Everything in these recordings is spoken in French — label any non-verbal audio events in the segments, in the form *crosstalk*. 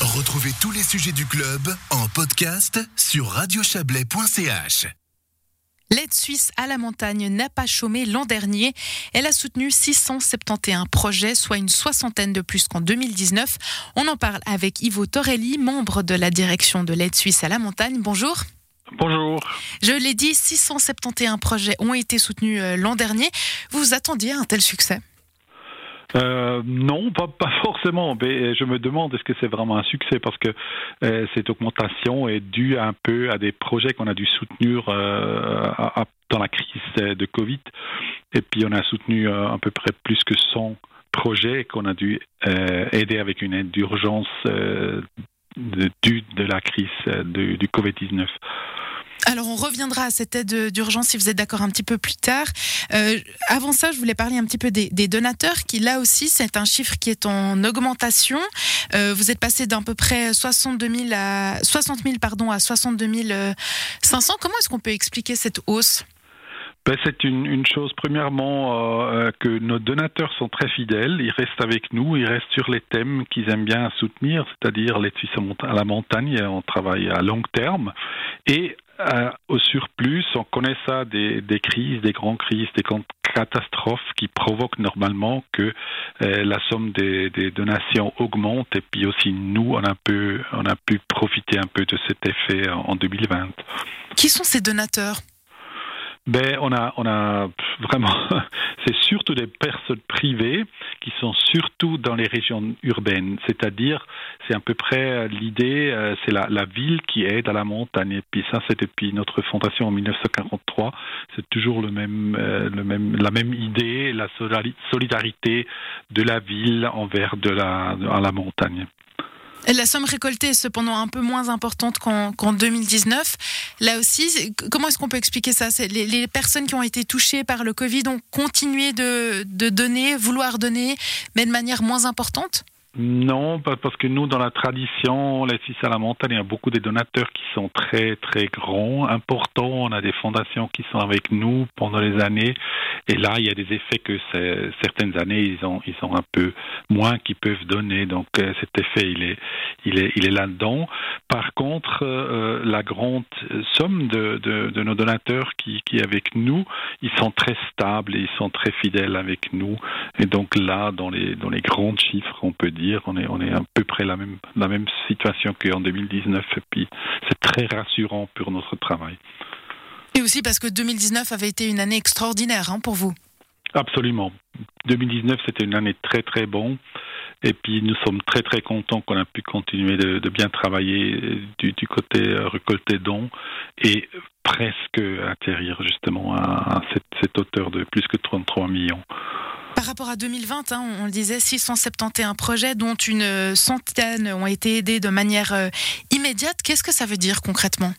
Retrouvez tous les sujets du club en podcast sur radiochablais.ch. L'aide suisse à la montagne n'a pas chômé l'an dernier. Elle a soutenu 671 projets, soit une soixantaine de plus qu'en 2019. On en parle avec Ivo Torelli, membre de la direction de l'aide suisse à la montagne. Bonjour. Bonjour. Je l'ai dit, 671 projets ont été soutenus euh, l'an dernier. Vous vous attendiez à un tel succès? Euh, non, pas, forcément. Mais je me demande est-ce que c'est vraiment un succès parce que euh, cette augmentation est due un peu à des projets qu'on a dû soutenir euh, dans la crise de Covid. Et puis on a soutenu euh, à peu près plus que 100 projets qu'on a dû euh, aider avec une aide d'urgence euh, due de la crise du Covid-19. Alors on reviendra à cette aide d'urgence si vous êtes d'accord un petit peu plus tard. Euh, avant ça, je voulais parler un petit peu des, donateurs qui là aussi c'est un chiffre qui est en augmentation. Euh, vous êtes passé d'à peu près 62 000 à 60 000 pardon à 62 500. Comment est-ce qu'on peut expliquer cette hausse? Ben, c'est une, une, chose, premièrement, euh, que nos donateurs sont très fidèles, ils restent avec nous, ils restent sur les thèmes qu'ils aiment bien soutenir, c'est-à-dire les Suisses à la montagne, on travaille à long terme, et euh, au surplus, on connaît ça des, des, crises, des grandes crises, des catastrophes qui provoquent normalement que euh, la somme des, des, donations augmente et puis aussi nous, on a, pu, on a pu profiter un peu de cet effet en 2020. Qui sont ces donateurs? Ben, on a, on a vraiment, *laughs* c'est surtout des personnes privées qui sont surtout dans les régions urbaines. C'est-à-dire, c'est à peu près l'idée, euh, c'est la, ville qui aide à la montagne. Et puis ça, c'est depuis notre fondation en 1943. C'est toujours le même, euh, le même, la même idée, la solidarité de la ville envers de la, la montagne. La somme récoltée est cependant un peu moins importante qu'en qu 2019. Là aussi, comment est-ce qu'on peut expliquer ça? Les, personnes qui ont été touchées par le Covid ont continué de donner, vouloir donner, mais de manière moins importante? Non, parce que nous, dans la tradition, les Suisses à la montagne, il y a beaucoup de donateurs qui sont très, très grands, importants. On a des fondations qui sont avec nous pendant les années. Et là, il y a des effets que certaines années, ils ont, ils ont un peu moins qui peuvent donner. Donc, euh, cet effet, il est, il est, il est là-dedans. Par contre, euh, la grande somme de, nos donateurs qui, qui est avec nous, ils sont très stables et ils sont très fidèles avec nous. Et donc là, dans les, dans les grands chiffres, on peut dire on est, on est à peu près la même, la même situation qu'en 2019. Et puis, c'est très rassurant pour notre travail. Et aussi parce que 2019 avait été une année extraordinaire hein, pour vous. Absolument. 2019, c'était une année très, très bonne. Et puis nous sommes très très contents qu'on a pu continuer de, de bien travailler du, du côté récolté dons et presque atterrir justement à, à cette, cette hauteur de plus que 33 millions. Par rapport à 2020, hein, on le disait, 671 projets, dont une centaine ont été aidés de manière euh, immédiate. Qu'est-ce que ça veut dire concrètement?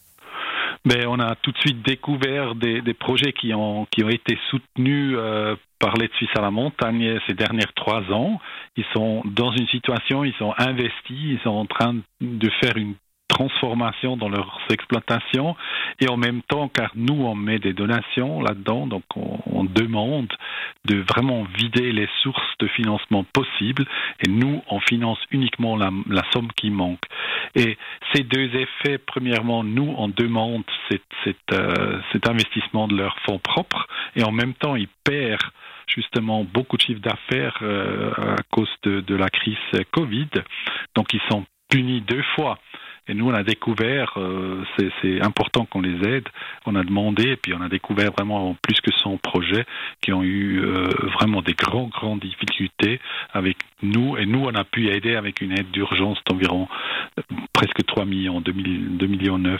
Ben, on a tout de suite découvert des, des projets qui ont, qui ont été soutenus euh, par l'aide suisse à la montagne ces dernières trois ans. Ils sont dans une situation, ils sont investis, ils sont en train de faire une transformation dans leurs exploitations et en même temps car nous on met des donations là-dedans donc on, on, demande de vraiment vider les sources de financement possibles. Et nous on finance uniquement la, la somme qui manque. Et ces deux effets premièrement nous on demande cet, cet, euh, cet investissement de leurs fonds propres. Et en même temps ils perdent justement beaucoup de chiffres d'affaires euh, à cause de, de la crise Covid. Donc ils sont punis deux fois et nous, on a découvert, euh, c'est important qu'on les aide. On a demandé, et puis on a découvert vraiment plus que 100 projets qui ont eu euh, vraiment des grands, grandes difficultés avec nous. Et nous, on a pu aider avec une aide d'urgence d'environ euh, presque 3 millions, 2, 2 millions 9,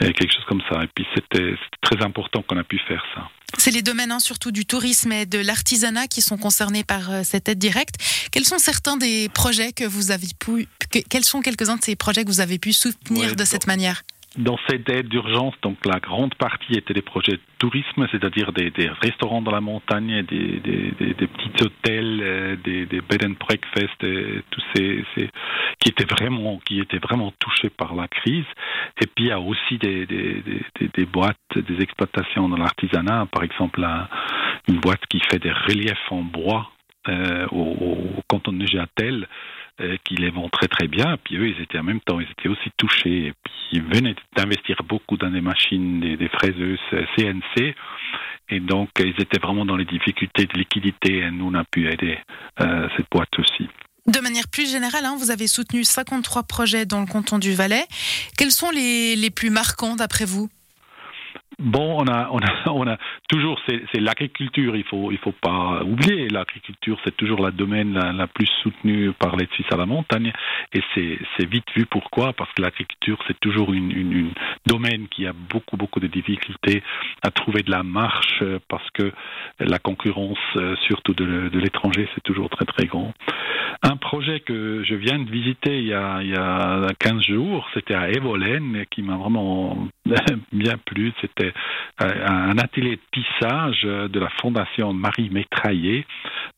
et quelque chose comme ça. Et puis c'était très important qu'on a pu faire ça. C'est les domaines hein, surtout du tourisme et de l'artisanat qui sont concernés par euh, cette aide directe. Quels sont certains des projets que vous avez pu, que, quels sont quelques-uns de ces projets que vous avez pu soutenir ouais, de cette manière? Dans cette aide d'urgence, donc la grande partie était des projets de tourisme, c'est-à-dire des, des, restaurants dans la montagne, des, des, des petits hôtels, euh, des, bed and breakfast, et tous ces, ces, qui étaient vraiment qui étaient vraiment touchés par la crise. Et puis il y a aussi des, boîtes, des exploitations dans l'artisanat, par exemple un, une boîte qui fait des reliefs en bois euh, au, canton de Neuchâtel qui les vont très très bien. Puis eux, ils étaient en même temps, ils étaient aussi touchés. Et puis ils venaient d'investir beaucoup dans des machines, des, fraiseuses CNC. Et donc, ils étaient vraiment dans les difficultés de liquidité et nous, on a pu aider euh, cette boîte aussi. De manière plus générale, hein, vous avez soutenu 53 projets dans le canton du Valais. Quels sont les, les plus marquants d'après vous? Bon, on a, on a, *laughs* on a toujours, c'est l'agriculture. Il faut, il faut pas oublier. L'agriculture, c'est toujours la domaine la, plus soutenue par l'aide suisse à la montagne, et c'est vite vu. Pourquoi Parce que l'agriculture, c'est toujours une, une, domaine qui a beaucoup, beaucoup de difficultés à trouver de la marche, parce que la concurrence, surtout de, de l'étranger, c'est toujours très, très grand. Un projet que je viens de visiter il y a, il y a 15 jours, c'était à Evolène, qui m'a vraiment *laughs* bien plu. C'était euh, un atelier de tissage de la fondation Marie Métraillé.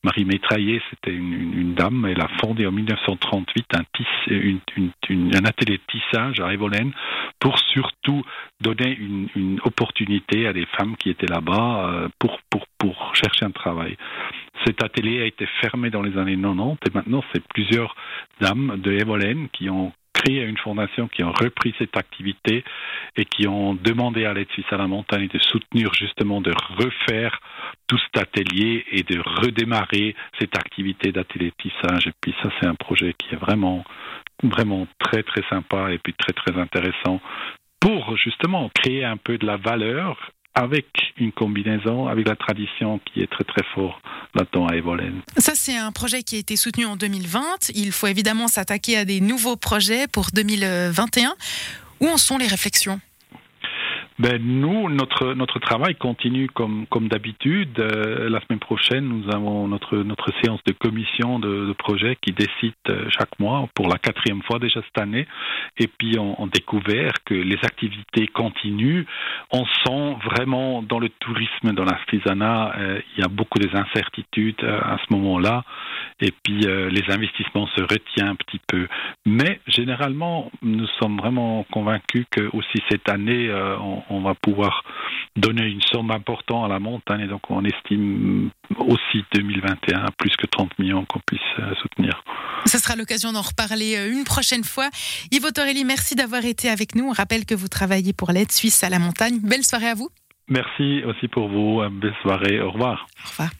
Marie Métraillé, c'était une, dame, elle a fondé en 1938 un, un atelier de tissage à Evolène pour surtout donner une, opportunité à des femmes qui étaient là-bas euh, pour, pour, pour chercher un travail. Cet atelier a été fermé dans les années 90 et maintenant c'est plusieurs dames de Evolène qui ont créé une fondation qui ont repris cette activité et qui ont demandé à l'aide à la montagne de soutenir justement de refaire tout cet atelier et de redémarrer cette activité d'atelier tissage. Et puis ça, c'est un projet qui est vraiment, vraiment très, très sympa et puis très, très intéressant pour justement créer un peu de la valeur avec une combinaison avec la tradition qui est très très fort là-dedans à Evolène. Ça c'est un projet qui a été soutenu en 2020. Il faut évidemment s'attaquer à des nouveaux projets pour 2021. Où en sont les réflexions? Ben, nous, notre, notre travail continue comme, comme d'habitude. Euh, la semaine prochaine, nous avons notre, notre séance de commission de, de projet qui décide euh, chaque mois pour la quatrième fois déjà cette année. Et puis, on, on découvert que les activités continuent. On sent vraiment dans le tourisme, dans l'artisanat, euh, il y a beaucoup d'incertitudes à ce moment-là. Et puis, les investissements se retiennent un petit peu. Mais généralement, nous sommes vraiment convaincus que aussi cette année, on, on va pouvoir donner une somme importante à la montagne. Et donc, on estime aussi 2021 plus que 30 millions qu'on puisse euh, soutenir. Ce sera l'occasion d'en reparler euh, une prochaine fois. Yves Torelli, merci d'avoir été avec nous. On rappelle que vous travaillez pour l'aide suisse à la montagne. Belle soirée à vous. Merci aussi pour vous. Belle soirée. Au revoir. Au revoir.